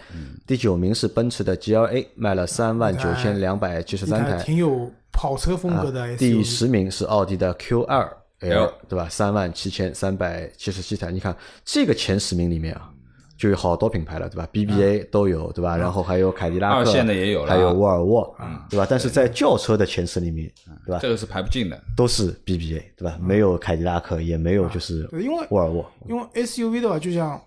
第九名是奔驰的 G L A，卖了三万九千两百七十三台，挺有跑车风格的。第十名是奥迪的 Q 二 L，对吧？三万七千三百七十七台。你看这个前十名里面啊。就有好多品牌了，对吧？BBA 都有，对吧？然后还有凯迪拉克，二线的也有了，还有沃尔沃，对吧？但是在轿车的前十里面，对吧？这个是排不进的，都是 BBA，对吧？没有凯迪拉克，也没有就是因为沃尔沃。因为 SUV 的话，就像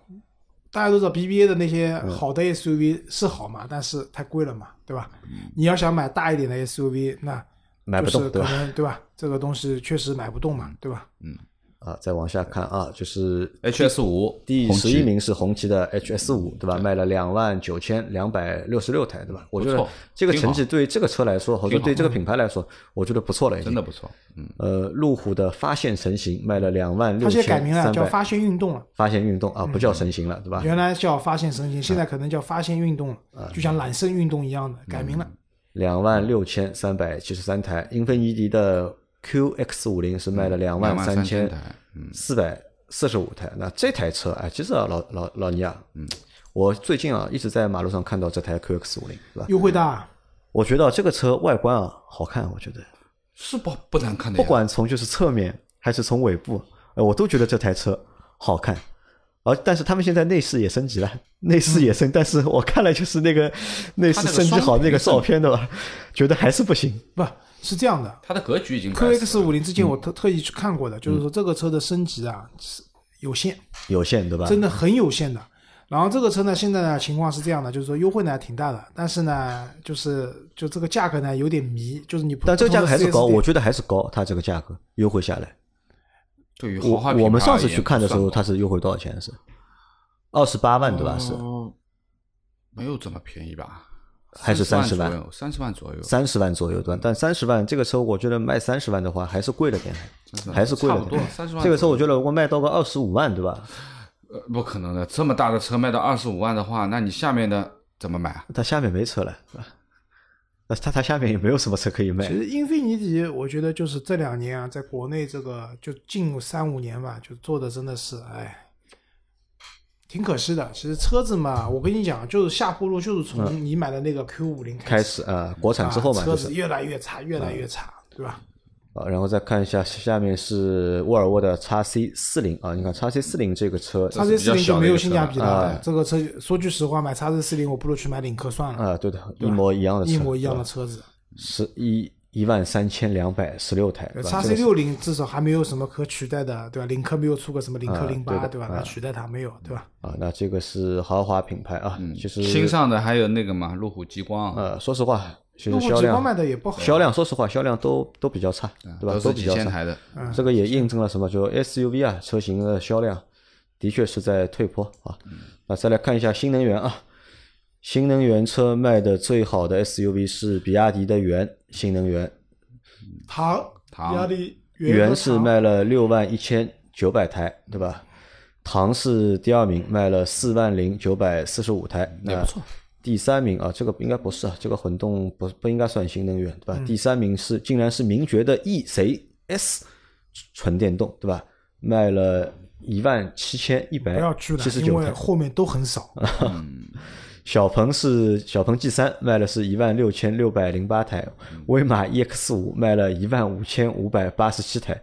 大家都知道，BBA 的那些好的 SUV 是好嘛，但是太贵了嘛，对吧？你要想买大一点的 SUV，那买不动，可能对吧？这个东西确实买不动嘛，对吧？嗯。啊，再往下看啊，就是 H S 五第十一名是红旗的 H S 五，对吧？卖了两万九千两百六十六台，对吧？我觉得这个成绩对这个车来说，或者对这个品牌来说，我觉得不错了，真的不错。嗯，呃，路虎的发现神行卖了两万六千它改名了，叫发现运动了。发现运动啊，不叫神行了，对吧？原来叫发现神行，现在可能叫发现运动了，就像揽胜运动一样的改名了。两万六千三百七十三台，英菲尼迪的 Q X 五零是卖了两万三千。四百四十五台，那这台车哎，其实啊，老老老倪啊，嗯，我最近啊一直在马路上看到这台 QX 五零，是吧？优惠大，我觉得这个车外观啊好看，我觉得是不不难看的。不管从就是侧面还是从尾部，我都觉得这台车好看。而但是他们现在内饰也升级了，内饰也升，但是我看了就是那个内饰升级好那个照片的吧，觉得还是不行，不。是这样的，它的格局已经。QX 五零之前我特特意去看过的，就是说这个车的升级啊是有限，有限对吧？真的很有限的。然后这个车呢，现在呢情况是这样的，就是说优惠呢挺大的，但是呢，就是就这个价格呢有点迷，就是你。但这个价格还是高，我觉得还是高，它这个价格优惠下来。对于我我们上次去看的时候，它是优惠多少钱？是二十八万对吧？是。没有这么便宜吧？还是三十万，三十万左右，三十万左右对吧？但三十万这个车，我觉得卖三十万的话还是贵了点，还是贵了。差不多三十万。这个车我觉得如果卖到个二十五万，对吧？呃，不可能的，这么大的车卖到二十五万的话，那你下面的怎么买啊？它下面没车了，是吧？那它它下面也没有什么车可以卖。其实英菲尼迪，我觉得就是这两年啊，在国内这个就近三五年吧，就做的真的是哎。挺可惜的，其实车子嘛，我跟你讲，就是下坡路，就是从你买的那个 Q 五零开始啊，国产之后嘛，车子越来越差，越来越差，对吧？啊，然后再看一下下面是沃尔沃的 x C 四零啊，你看 x C 四零这个车，x C 四零就没有性价比了。这个车说句实话，买 x C 四零我不如去买领克算了。啊，对的，一模一样的，一模一样的车子，十一。一万三千两百十六台，x C 六零至少还没有什么可取代的，对吧？领克没有出过什么领克零八，对吧？来取代它没有，对吧？啊，那这个是豪华品牌啊，其实新上的还有那个嘛，路虎极光。呃，说实话，路虎极光卖的也不好，销量说实话，销量都都比较差，对吧？都比较差的。这个也印证了什么？就 SUV 啊，车型的销量的确是在退坡啊。那再来看一下新能源啊。新能源车卖的最好的 SUV 是比亚迪的元新能源，唐，比亚迪元是卖了六万一千九百台，对吧？唐是第二名，卖了四万零九百四十五台，那不错。第三名啊，这个应该不是啊，这个混动不不应该算新能源，对吧？第三名是竟然是名爵的 E C S 纯电动，对吧？卖了一万七千一百七十九台，后面都很少。小鹏是小鹏 G 三卖了是一万六千六百零八台，威马 EX 五卖了一万五千五百八十七台，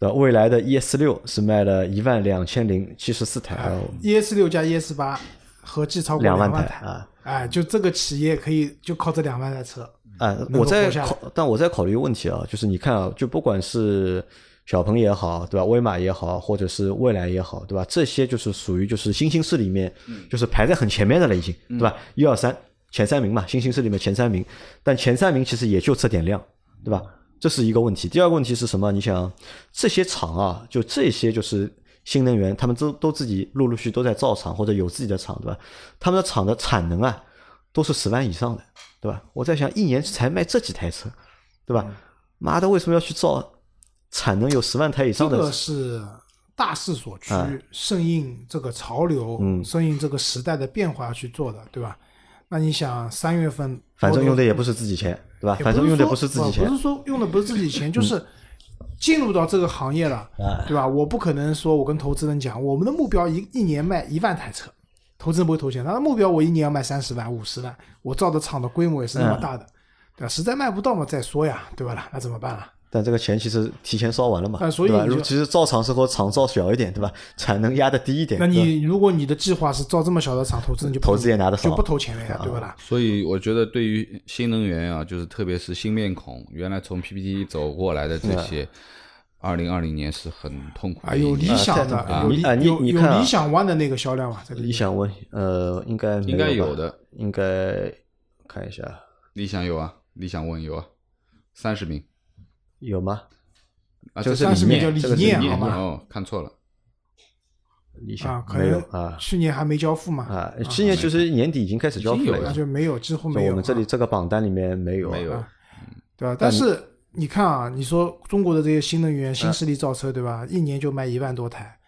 呃，未来的 ES 六是卖了一万两千零七十四台，ES 六加 ES 八合计超过两万台啊！哎，就这个企业可以就靠这两万台车啊！我在考，但我在考虑问题啊，就是你看啊，就不管是。小鹏也好，对吧？威马也好，或者是蔚来也好，对吧？这些就是属于就是新兴市里面，就是排在很前面的了，已经，对吧？一二三，前三名嘛，新兴市里面前三名，但前三名其实也就这点量，对吧？这是一个问题。第二个问题是什么？你想这些厂啊，就这些就是新能源，他们都都自己陆陆续都在造厂或者有自己的厂，对吧？他们的厂的产能啊，都是十万以上的，对吧？我在想，一年才卖这几台车，对吧？妈的，为什么要去造？产能有十万台以上的，这个是大势所趋，顺应这个潮流，顺应这个时代的变化去做的，对吧？那你想三月份，反正用的也不是自己钱，对吧？反正用的不是自己钱，不是说用的不是自己钱，就是进入到这个行业了，对吧？我不可能说我跟投资人讲，我们的目标一一年卖一万台车，投资人不会投钱，他的目标我一年要卖三十万、五十万，我造的厂的规模也是那么大的，对吧？实在卖不到嘛，再说呀，对吧？那怎么办啊？但这个钱其实提前烧完了嘛，对吧？其实造厂时候厂造小一点，对吧？产能压的低一点。那你如果你的计划是造这么小的厂，投资你就投资也拿得少，就不投钱了呀，对不？啦？所以我觉得对于新能源啊，就是特别是新面孔，原来从 PPT 走过来的这些，二零二零年是很痛苦。啊，有理想的，有有有理想 ONE 的那个销量吗？这个？理想 ONE，呃，应该应该有的，应该看一下。理想有啊，理想 ONE 有啊，三十名。有吗？啊，这是理念，这个理念好吗？哦，看错了。理想可能啊，去年还没交付嘛？啊，去年其实年底已经开始交付了，那就没有，几乎没有。我们这里这个榜单里面没有，没有，对吧？但是你看啊，你说中国的这些新能源新势力造车，对吧？一年就卖一万多台。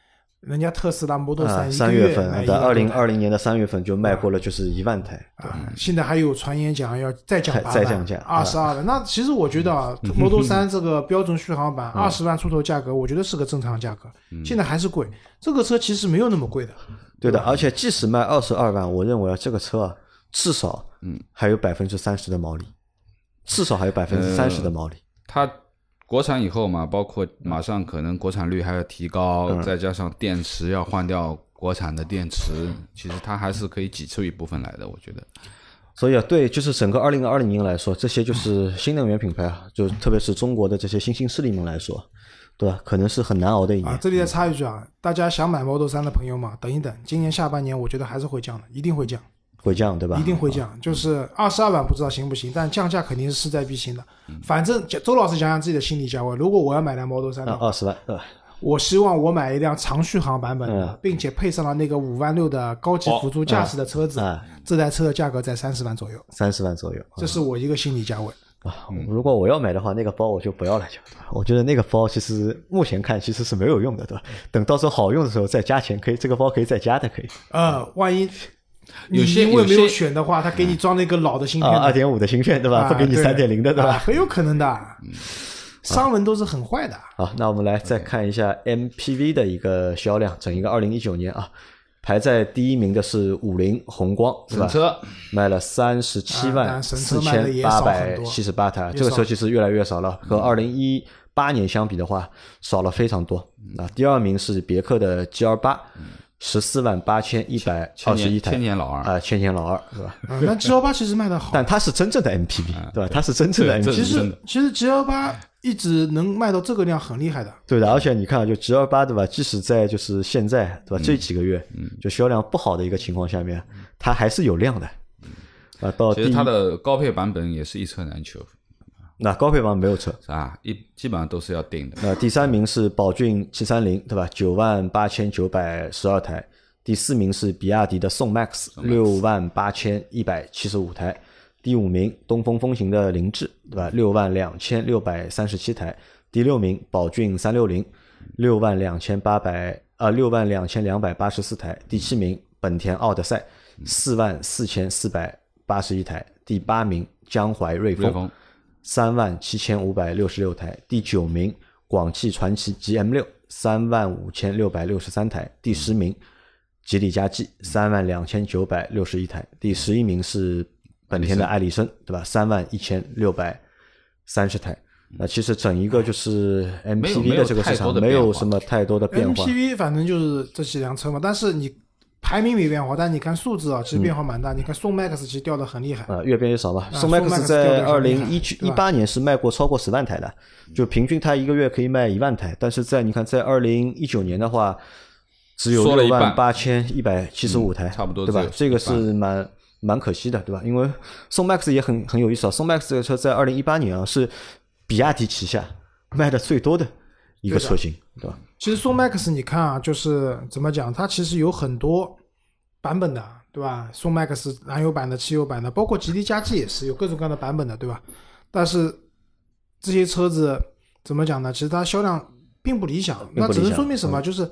人家特斯拉 Model 三三月份在二零二零年的三月份就卖过了，就是一万台。啊，现在还有传言讲要再降八再降价二十二的。那其实我觉得啊，Model 三这个标准续航版二十万出头价格，我觉得是个正常价格。现在还是贵，这个车其实没有那么贵的。对的，而且即使卖二十二万，我认为这个车啊，至少嗯还有百分之三十的毛利，至少还有百分之三十的毛利。它。国产以后嘛，包括马上可能国产率还要提高，再加上电池要换掉国产的电池，其实它还是可以挤出一部分来的，我觉得。所以啊，对，就是整个二零二零年来说，这些就是新能源品牌啊，就特别是中国的这些新兴势力们来说，对吧？可能是很难熬的一年。这里再插一句啊，大家想买 Model 三的朋友嘛，等一等，今年下半年我觉得还是会降的，一定会降。会降对吧？一定会降，就是二十二万不知道行不行，但降价肯定是势在必行的。反正周老师讲讲自己的心理价位，如果我要买辆 Model 三，二十万，对吧？我希望我买一辆长续航版本的，并且配上了那个五万六的高级辅助驾驶的车子，这台车的价格在三十万左右。三十万左右，这是我一个心理价位啊。如果我要买的话，那个包我就不要了，就我觉得那个包其实目前看其实是没有用的，对吧？等到时候好用的时候再加钱，可以这个包可以再加的，可以。呃，万一。有些因为没有选的话，他给你装了一个老的芯片，二点五的芯片，对吧？不给你三点零的，对吧？很有可能的，商人都是很坏的。好，那我们来再看一下 MPV 的一个销量，整一个二零一九年啊，排在第一名的是五菱宏光，是吧？车卖了三十七万四千八百七十八台，这个车其实越来越少了，和二零一八年相比的话，少了非常多。那第二名是别克的 GL 八。十四万八千一百二十一台，千年老二啊，千年老二是吧？啊，那 G 幺八其实卖的好，但它是真正的 MPV，对吧？它是真正的 MPV，其实其实 G 幺八一直能卖到这个量很厉害的。对的。而且你看，就 G 二八对吧？即使在就是现在对吧？这几个月，就销量不好的一个情况下面，它还是有量的。啊，到其实它的高配版本也是一车难求，那高配版没有车，是吧？一基本上都是要定的。那第三名是宝骏七三零，对吧？九万八千九百十二台。第四名是比亚迪的宋 MAX，六万八千一百七十五台。第五名东风风行的凌志，对吧？六万两千六百三十七台。第六名宝骏三六零，六万两千八百啊六万两千两百八十四台。第七名本田奥德赛，四万四千四百八十一台。第八名江淮瑞风，瑞风三万七千五百六十六台，第九名广汽传祺 GM 六三万五千六百六十三台，第十名吉利嘉际三万两千九百六十一台，第十一名是本田的艾力绅，对吧？三万一千六百三十台。那其实整一个就是没 MPV 有的这个市场没有什么太多的变化，MPV 反正就是这几辆车嘛，但是你排名没变化，但你看数字啊，其实变化蛮大。你看宋 MAX 其实掉的很厉害，呃，越变越少吧。宋 MAX 在二零一七一八年是卖过超过十万台的，就平均它一个月可以卖一万台，但是在你看在二零一九年的话，只有六万八千一百七十五台，嗯差不多对吧？这个是蛮蛮可惜的，对吧？因为宋 MAX 也很很有意思啊，宋 MAX 这个车在二零一八年啊是比亚迪旗下卖的最多的一个车型，对吧？其实宋 MAX 你看啊，就是怎么讲，它其实有很多版本的，对吧？宋 MAX 燃油版的、汽油版的，包括吉利嘉际也是有各种各样的版本的，对吧？但是这些车子怎么讲呢？其实它销量并不理想，那只能说明什么？就是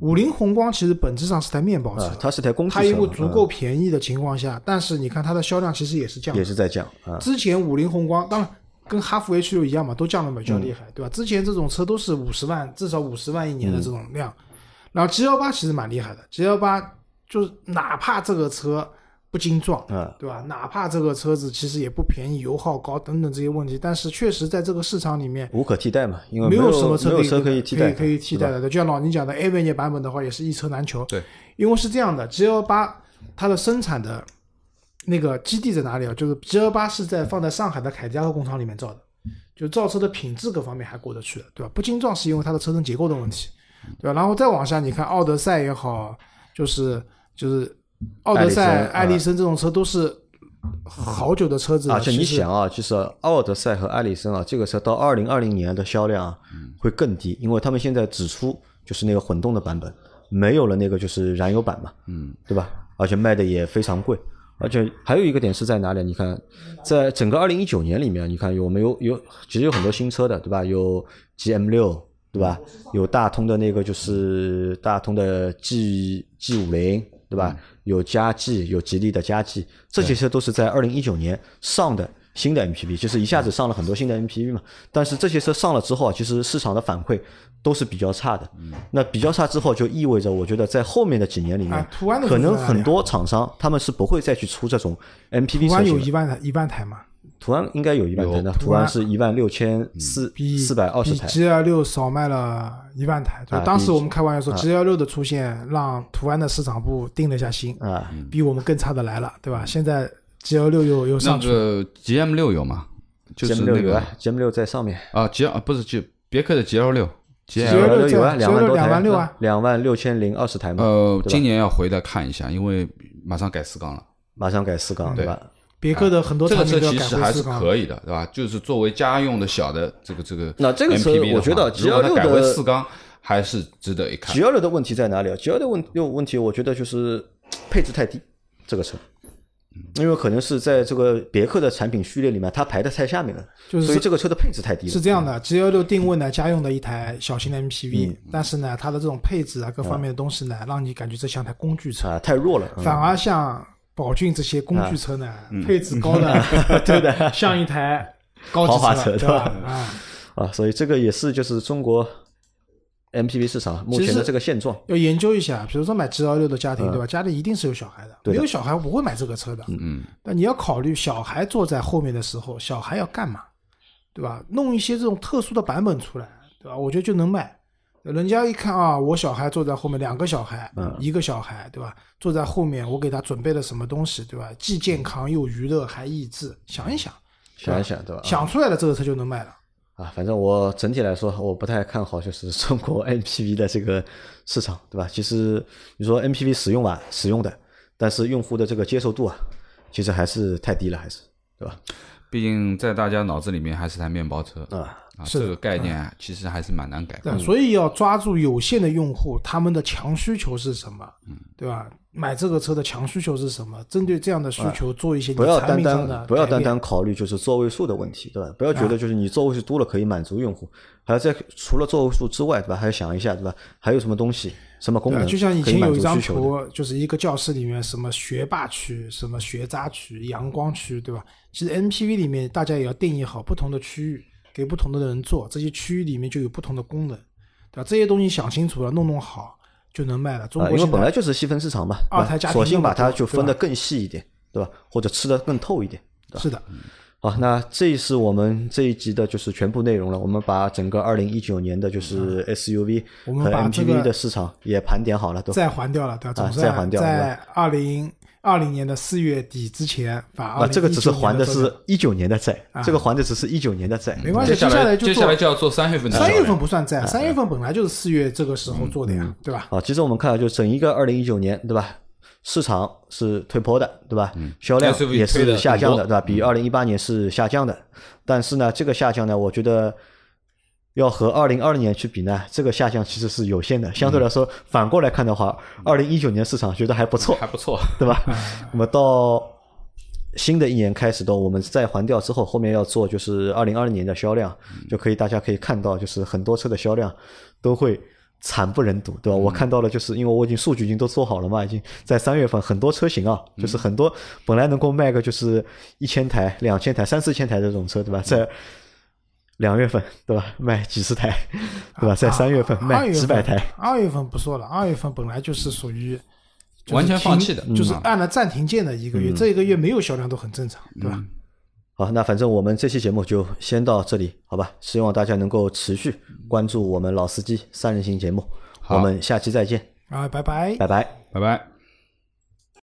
五菱宏光其实本质上是台面包车啊，，它是台工具车它因为，足够便宜的情况下，但是你看它的销量其实也是降也是在降啊。之前五菱宏光，当然跟哈弗 H 六一样嘛，都降的比较厉嗯害，对吧？之前这种车都是五十万，至少五十万一年的这种量。然后 G 幺八其实蛮厉害的，G 幺八就是哪怕这个车不精壮，嗯对吧？哪怕这个车子其实也不便宜，油耗高等等这些问题，但是确实在这个市场里面。无可替代嘛，因为没有什么车没有车可以替代的，可以替代的。就像老宁讲的 a e n 版本的话，也是一车难求。对，因为是这样的，G 幺八它的生产的那个基地在哪里啊？就是 G 幺八是在放在上海的凯迪拉克工厂里面造的，就造车的品质各方面还过得去的，对吧？不精壮是因为它的车身结构的问题，对吧？然后再往下，你看奥德赛也好，就是就是奥德赛、艾力绅这种车都是好久的车子了，而且你想啊，就是奥德赛和艾力绅啊，这个车到二零二零年的销量啊会更低，因为他们现在只出就是那个混动的版本，没有了那个就是燃油版嘛，嗯，对吧？而且卖的也非常贵，而且还有一个点是在哪里？你看，在整个二零一九年里面，你看有没有有其实有很多新车的，对吧？有 GM 六，对吧？有大通的那个就是大通的 G G 五零，对吧？有嘉际，有吉利的嘉际，这些车都是在二零一九年上的新的 MPV，就是一下子上了很多新的 MPV 嘛。但是这些车上了之后啊，其实市场的反馈都是比较差的。那比较差之后，就意味着我觉得在后面的几年里面可能很多厂商他们是不会再去出这种 MPV 车型有。一万台一万台嘛，途安应该有一万台的，有途安是一万六千四四百二十比台。G L 六少卖了一万台。就当时我们开玩笑说，G L 六的出现让途安的市场部定了下心，啊，比我们更差的来了，对吧？现在 G L 六有有那上去了，个 GM 六有吗？就是 GM 那个六有啊，GM 六在上面啊，G 啊不是 G 别克的 GL 六 GL，GL 六有啊，两万多台，2万六啊，两万六千零二十台嘛，呃，今年要回来看一下，因为马上改四缸了。马上改四缸，对吧？别克的很多这个车其实还是。可以的，对吧？就是作为家用的小的这个这个那这个车我觉得如果它 GL6 改回的四缸，还是值得一看 G。L 六的问题在哪里啊？G L 的问六问题，我觉得就是配置太低，这个车，因为可能是在这个别克的产品序列里面，它排的太下面了，就是所以这个车的配置太低了。是这样的，G L 六定位呢家用的一台小型的 MPV，、嗯但是呢它的这种配置啊各方面的东西呢，让你感觉这像台工具车，啊，太弱了。嗯反而像宝骏这些工具车呢，嗯 配置高的，对的，像一台高级车对吧对吧？啊，啊，所以这个也是就是中国 MPV 市场目前的这个现状。要研究一下，比如说买 G L 六的家庭，对吧？家里一定是有小孩的，没有小孩不会买这个车的。嗯，但你要考虑小孩坐在后面的时候，小孩要干嘛，对吧？弄一些这种特殊的版本出来，对吧？我觉得就能卖。人家一看啊，我小孩坐在后面，两个小孩，一个小孩，对吧？坐在后面，我给他准备了什么东西，对吧？既健康又娱乐还益智，想一想，想一想，对吧？想出来了，这个车就能卖了。啊，反正我整体来说，我不太看好就是 中国 MPV 的这个市场，对吧？其实你说 MPV 使用吧，使用的，但是用户的这个接受度啊，其实还是太低了，还是，对吧？毕竟在大家脑子里面还是台面包车啊。啊，这个概念其实还是蛮难改的，所以要抓住有限的用户，他们的强需求是什么，对吧？买这个车的强需求是什么？针对这样的需求做一些不要单单不要单单考虑就是座位数的问题，对吧？不要觉得就是你座位数多了可以满足用户，还要在除了座位数之外，对吧？还要想一下，对吧？还有什么东西、什么功能就像以前有一张图，就是一个教室里面什么学霸区、什么学渣区、阳光区，对吧？其实 MPV 里面大家也要定义好不同的区域。给不同的人做，这些区域里面就有不同的功能，对吧？这些东西想清楚了，弄弄好就能卖了。中国因为本来就是细分市场嘛，二胎家庭索性把它就分得更细一点，对吧？或者吃得更透一点，是的。好，那这是我们这一集的就是全部内容了。我们把整个二零一九年的就是 SUV 和 MPV 的市场也盘点好了，都再还掉了，对吧？再还掉在二零。二零年的四月底之前把啊，这个只是还的是一九年的债，这个还的只是一九年的债，没关系。接下来就接下来就要做三月份的，三月份不算债，三月份本来就是四月这个时候做的呀，对吧？啊，其实我们看就整一个二零一九年，对吧？市场是退坡的，对吧？销量也是下降的，对吧？比二零一八年是下降的，但是呢，这个下降呢，我觉得。要和二零二零年去比呢，这个下降其实是有限的。相对来说，反过来看的话，二零一九年市场觉得还不错，还不错，对吧？那么到新的一年开始的，我们再还掉之后，后面要做就是二零二零年的销量，就可以大家可以看到，就是很多车的销量都会惨不忍睹，对吧？我看到了，就是因为我已经数据已经都做好了嘛，已经在三月份很多车型啊，就是很多本来能够卖个就是一千台、两千台、三四千台的这种车，对吧？在两月份对吧？卖几十台，对吧？在三月份卖几百台。二月份不说了，二月份本来就是属于完全放弃的，就是按了暂停键的一个月。这一个月没有销量都很正常，对吧？好，那反正我们这期节目就先到这里，好吧？希望大家能够持续关注我们老司机三人行节目。我们下期再见。啊，拜拜，拜拜，拜拜。